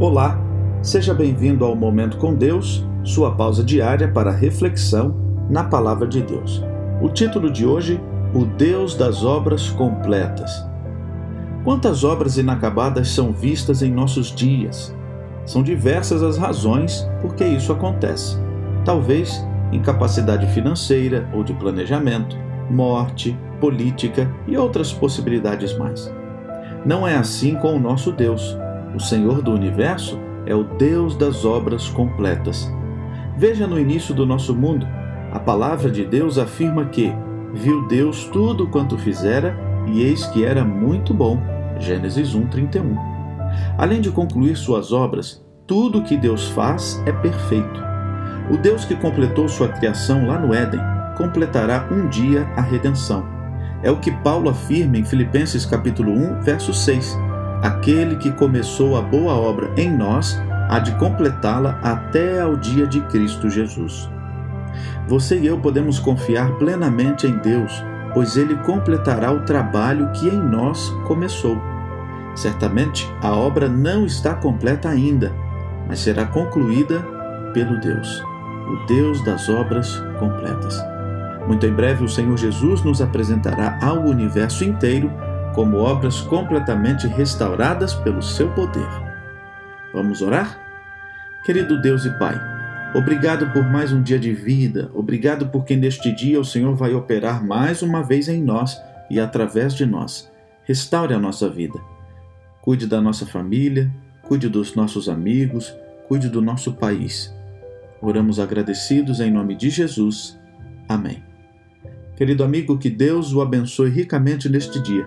Olá, seja bem-vindo ao Momento com Deus, sua pausa diária para reflexão na Palavra de Deus. O título de hoje: O Deus das Obras Completas. Quantas obras inacabadas são vistas em nossos dias? São diversas as razões por que isso acontece. Talvez incapacidade financeira ou de planejamento, morte, política e outras possibilidades mais. Não é assim com o nosso Deus. O Senhor do universo é o Deus das obras completas. Veja no início do nosso mundo, a palavra de Deus afirma que viu Deus tudo quanto fizera e eis que era muito bom. Gênesis 1:31. Além de concluir suas obras, tudo que Deus faz é perfeito. O Deus que completou sua criação lá no Éden completará um dia a redenção. É o que Paulo afirma em Filipenses capítulo 1, verso 6 aquele que começou a boa obra em nós há de completá-la até ao dia de Cristo Jesus. Você e eu podemos confiar plenamente em Deus, pois Ele completará o trabalho que em nós começou. Certamente a obra não está completa ainda, mas será concluída pelo Deus, o Deus das obras completas. Muito em breve o Senhor Jesus nos apresentará ao universo inteiro como obras completamente restauradas pelo seu poder. Vamos orar? Querido Deus e Pai, obrigado por mais um dia de vida, obrigado porque neste dia o Senhor vai operar mais uma vez em nós e através de nós. Restaure a nossa vida. Cuide da nossa família, cuide dos nossos amigos, cuide do nosso país. Oramos agradecidos em nome de Jesus. Amém. Querido amigo, que Deus o abençoe ricamente neste dia